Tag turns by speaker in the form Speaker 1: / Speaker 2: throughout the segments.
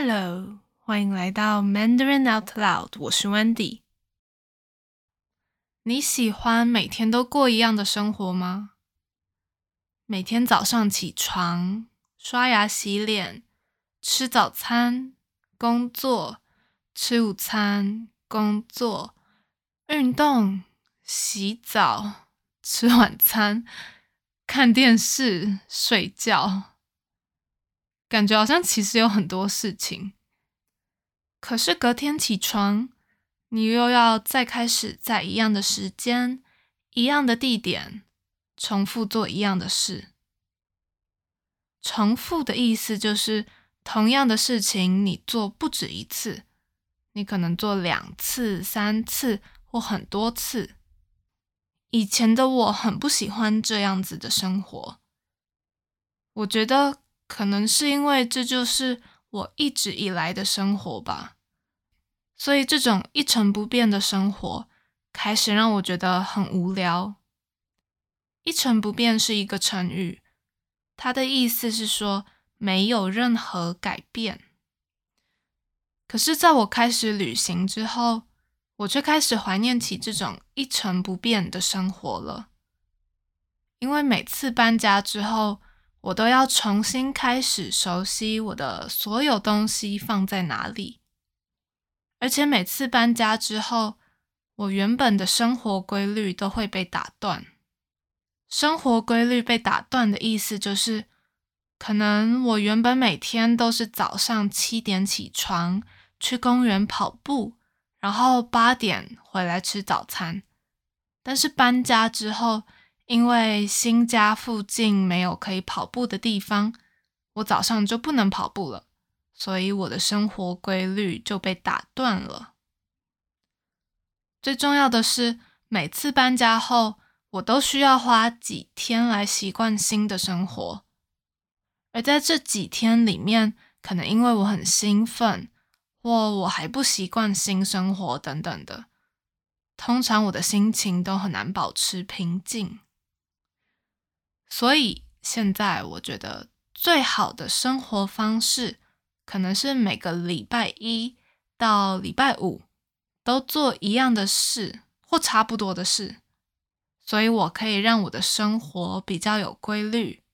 Speaker 1: Hello，欢迎来到 Mandarin Out Loud，我是 Wendy。你喜欢每天都过一样的生活吗？每天早上起床，刷牙洗脸，吃早餐，工作，吃午餐，工作，运动，洗澡，吃晚餐，看电视，睡觉。感觉好像其实有很多事情，可是隔天起床，你又要再开始在一样的时间、一样的地点，重复做一样的事。重复的意思就是同样的事情你做不止一次，你可能做两次、三次或很多次。以前的我很不喜欢这样子的生活，我觉得可能是因为这就是我一直以来的生活吧。所以这种一成不变的生活开始让我觉得很无聊。一成不变是一个成语，它的意思是说没有任何改变。可是，在我开始旅行之后，我却开始怀念起这种一成不变的生活了。因为每次搬家之后，我都要重新开始熟悉我的所有东西放在哪里。而且每次搬家之后，我原本的生活规律都会被打断。生活规律被打断的意思就是，可能我原本每天都是早上七点起床，去公园跑步，然后八点回来吃早餐。但是搬家之后，因为新家附近没有可以跑步的地方，我早上就不能跑步了。所以我的生活规律就被打断了。最重要的是，每次搬家后，我都需要花几天来习惯新的生活。而在这几天里面，可能因为我很兴奋，或我还不习惯新生活等等的，通常我的心情都很难保持平静。所以现在我觉得最好的生活方式，可能是每个礼拜一到礼拜五都做一样的事或差不多的事，所以我可以让我的生活比较有规律。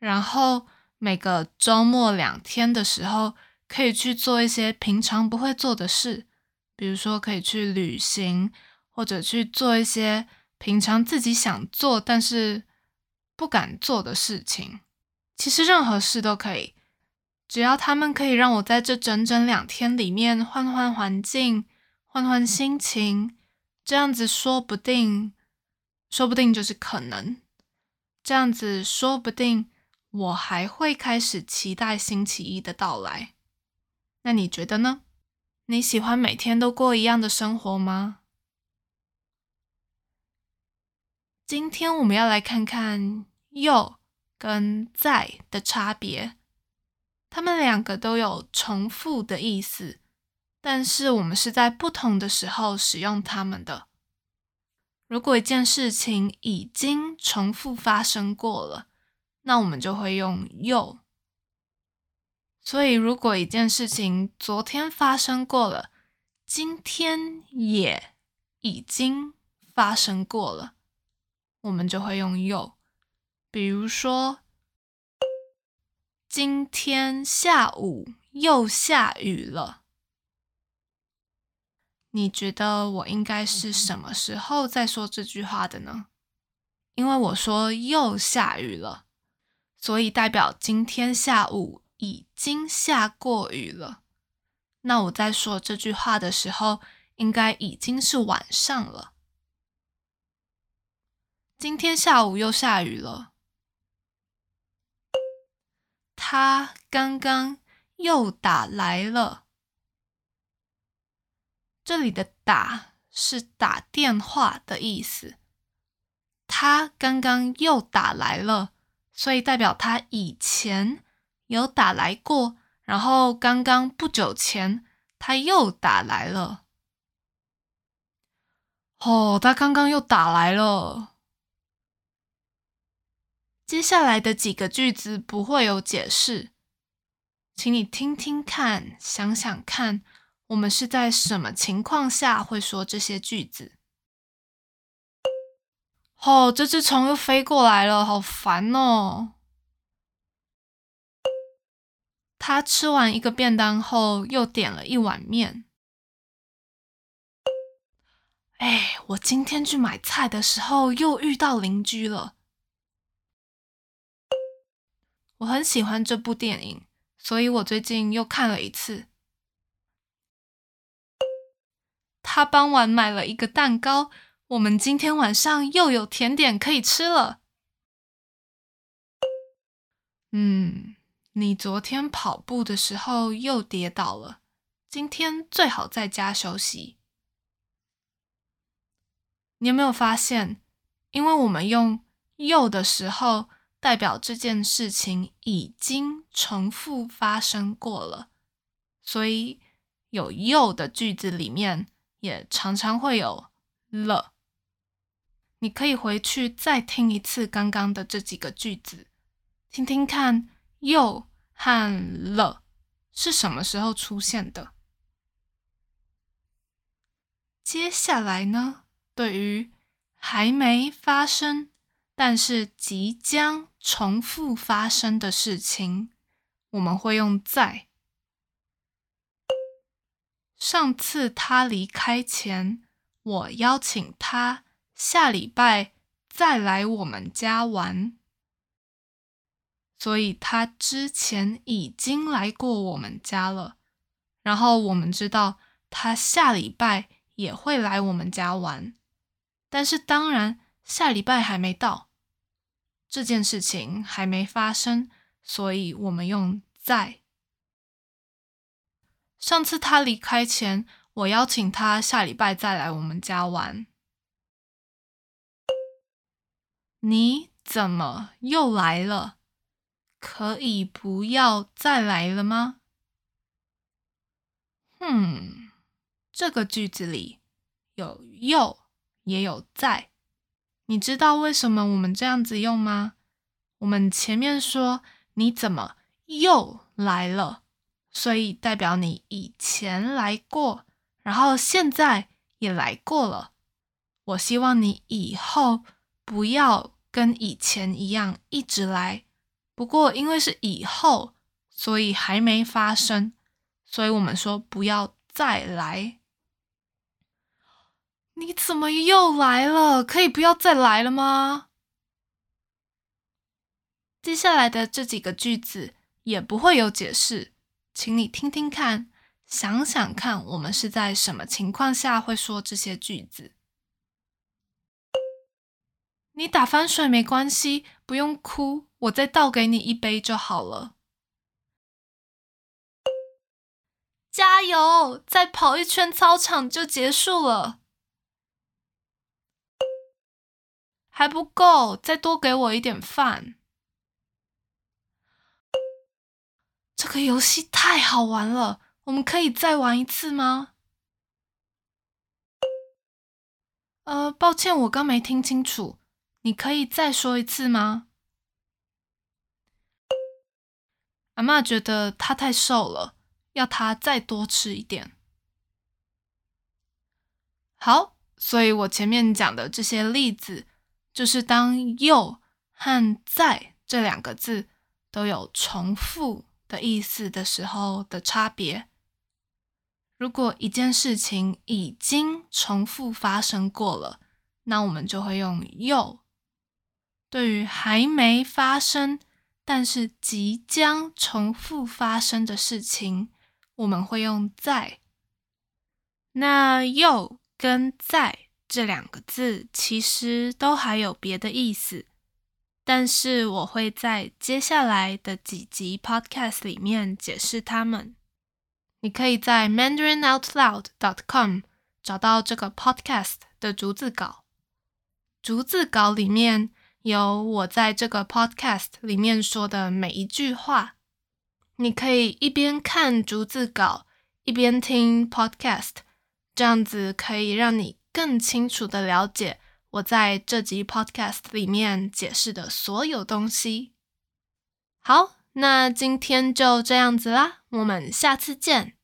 Speaker 1: 然后每个周末两天的时候，可以去做一些平常不会做的事，比如说可以去旅行，或者去做一些平常自己想做但是不敢做的事情。其实任何事都可以。只要他们可以让我在这整整两天里面换换环境、换换心情，这样子说不定，说不定就是可能。这样子说不定，我还会开始期待星期一的到来。那你觉得呢？你喜欢每天都过一样的生活吗？今天我们要来看看“又”跟“在”的差别。他们两个都有重复的意思，但是我们是在不同的时候使用它们的。如果一件事情已经重复发生过了，那我们就会用又。所以，如果一件事情昨天发生过了，今天也已经发生过了，我们就会用又。比如说。今天下午又下雨了。你觉得我应该是什么时候再说这句话的呢？因为我说又下雨了，所以代表今天下午已经下过雨了。那我在说这句话的时候，应该已经是晚上了。今天下午又下雨了。他刚刚又打来了。这里的“打”是打电话的意思。他刚刚又打来了，所以代表他以前有打来过，然后刚刚不久前他又打来了。哦，他刚刚又打来了。接下来的几个句子不会有解释，请你听听看，想想看，我们是在什么情况下会说这些句子？哦，这只虫又飞过来了，好烦哦！他吃完一个便当后，又点了一碗面。哎，我今天去买菜的时候，又遇到邻居了。我很喜欢这部电影，所以我最近又看了一次。他傍晚买了一个蛋糕，我们今天晚上又有甜点可以吃了。嗯。你昨天跑步的时候又跌倒了，今天最好在家休息。你有没有发现，因为我们用“又”的时候，代表这件事情已经重复发生过了，所以有“又”的句子里面也常常会有“了”。你可以回去再听一次刚刚的这几个句子，听听看。又和了是什么时候出现的？接下来呢？对于还没发生，但是即将重复发生的事情，我们会用在。上次他离开前，我邀请他下礼拜再来我们家玩。所以他之前已经来过我们家了，然后我们知道他下礼拜也会来我们家玩，但是当然下礼拜还没到，这件事情还没发生，所以我们用在。上次他离开前，我邀请他下礼拜再来我们家玩。你怎么又来了？可以不要再来了吗？嗯，这个句子里有又也有在，你知道为什么我们这样子用吗？我们前面说你怎么又来了，所以代表你以前来过，然后现在也来过了。我希望你以后不要跟以前一样一直来。不过，因为是以后，所以还没发生，所以我们说不要再来。你怎么又来了？可以不要再来了吗？接下来的这几个句子也不会有解释，请你听听看，想想看，我们是在什么情况下会说这些句子？你打翻水没关系，不用哭。我再倒给你一杯就好了。加油！再跑一圈操场就结束了。还不够，再多给我一点饭。这个游戏太好玩了，我们可以再玩一次吗？呃，抱歉，我刚没听清楚，你可以再说一次吗？阿妈觉得他太瘦了，要他再多吃一点。好，所以我前面讲的这些例子，就是当“又”和“在”这两个字都有重复的意思的时候的差别。如果一件事情已经重复发生过了，那我们就会用“又”。对于还没发生，但是即将重复发生的事情，我们会用在。那又跟在这两个字其实都还有别的意思，但是我会在接下来的几集 podcast 里面解释它们。你可以在 mandarinoutloud.com 找到这个 podcast 的逐字稿，逐字稿里面。有我在这个 podcast 里面说的每一句话，你可以一边看逐字稿，一边听 podcast，这样子可以让你更清楚的了解我在这集 podcast 里面解释的所有东西。好，那今天就这样子啦，我们下次见。